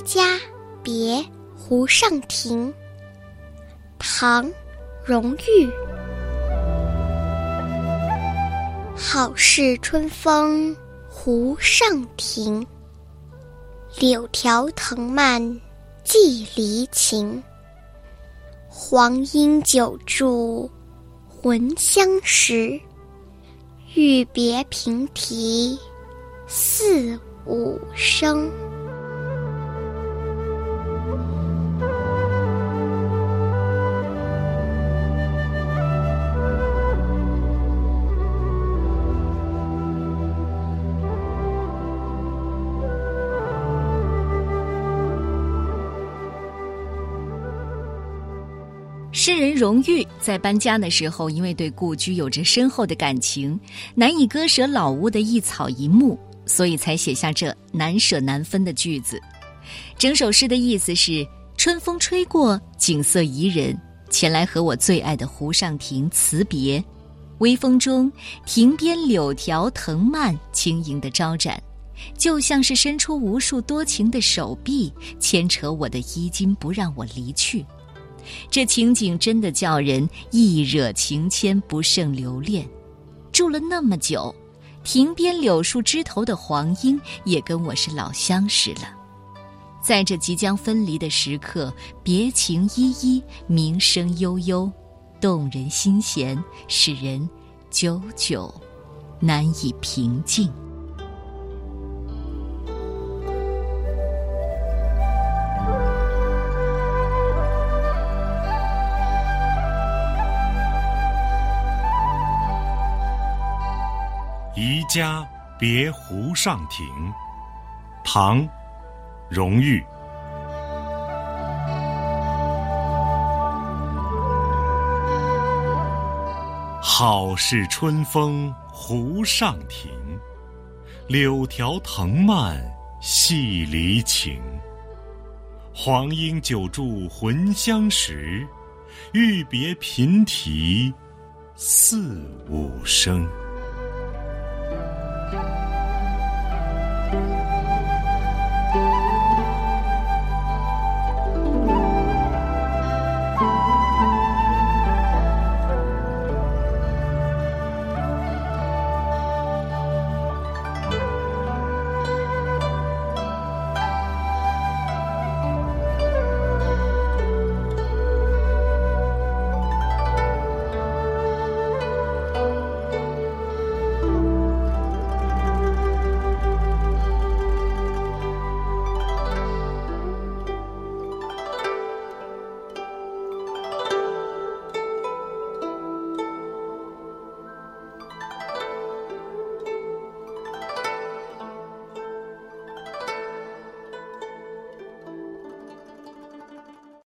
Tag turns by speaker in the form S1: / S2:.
S1: 家别湖上亭，唐·荣玉。好事春风湖上亭，柳条藤蔓寄离情。黄莺久住魂相识，欲别平啼四五声。
S2: 诗人荣玉在搬家的时候，因为对故居有着深厚的感情，难以割舍老屋的一草一木，所以才写下这难舍难分的句子。整首诗的意思是：春风吹过，景色宜人，前来和我最爱的湖上亭辞别。微风中，亭边柳条藤蔓轻盈的招展，就像是伸出无数多情的手臂，牵扯我的衣襟，不让我离去。这情景真的叫人一惹情牵不胜留恋。住了那么久，亭边柳树枝头的黄莺也跟我是老相识了。在这即将分离的时刻，别情依依，鸣声悠悠，动人心弦，使人久久难以平静。
S3: 宜家别湖上亭，唐·荣玉。好是春风湖上亭，柳条藤蔓细离情。黄莺久住魂相识，欲别频啼四五声。啊。